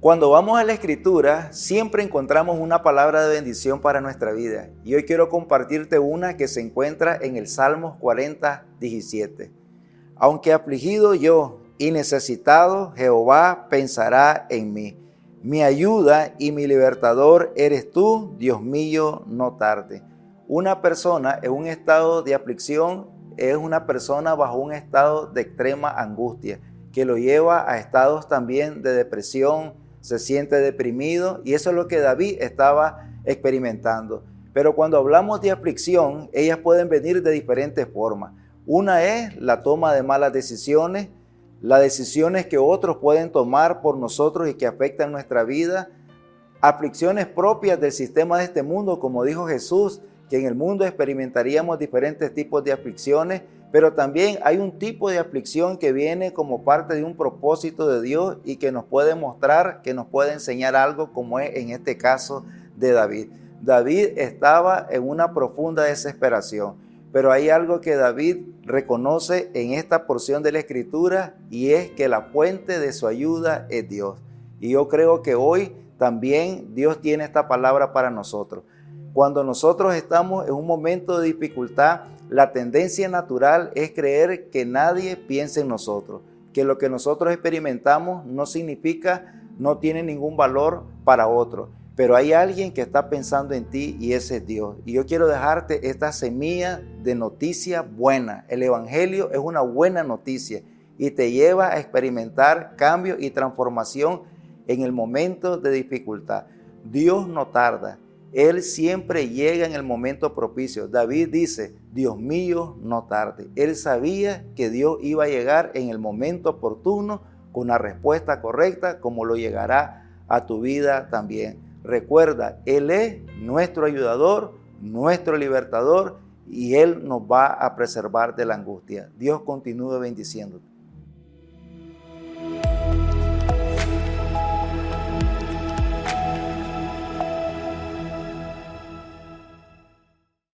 Cuando vamos a la escritura, siempre encontramos una palabra de bendición para nuestra vida. Y hoy quiero compartirte una que se encuentra en el Salmos 40, 17. Aunque afligido yo y necesitado, Jehová pensará en mí. Mi ayuda y mi libertador eres tú, Dios mío, no tarde. Una persona en un estado de aflicción es una persona bajo un estado de extrema angustia, que lo lleva a estados también de depresión, se siente deprimido y eso es lo que David estaba experimentando. Pero cuando hablamos de aflicción, ellas pueden venir de diferentes formas. Una es la toma de malas decisiones, las decisiones que otros pueden tomar por nosotros y que afectan nuestra vida, aflicciones propias del sistema de este mundo, como dijo Jesús, que en el mundo experimentaríamos diferentes tipos de aflicciones, pero también hay un tipo de aflicción que viene como parte de un propósito de Dios y que nos puede mostrar, que nos puede enseñar algo, como es en este caso de David. David estaba en una profunda desesperación, pero hay algo que David reconoce en esta porción de la escritura y es que la fuente de su ayuda es Dios. Y yo creo que hoy también Dios tiene esta palabra para nosotros. Cuando nosotros estamos en un momento de dificultad, la tendencia natural es creer que nadie piensa en nosotros, que lo que nosotros experimentamos no significa, no tiene ningún valor para otro. Pero hay alguien que está pensando en ti y ese es Dios. Y yo quiero dejarte esta semilla de noticia buena. El Evangelio es una buena noticia y te lleva a experimentar cambio y transformación en el momento de dificultad. Dios no tarda. Él siempre llega en el momento propicio. David dice, Dios mío, no tarde. Él sabía que Dios iba a llegar en el momento oportuno con una respuesta correcta, como lo llegará a tu vida también. Recuerda, Él es nuestro ayudador, nuestro libertador y Él nos va a preservar de la angustia. Dios continúe bendiciéndote.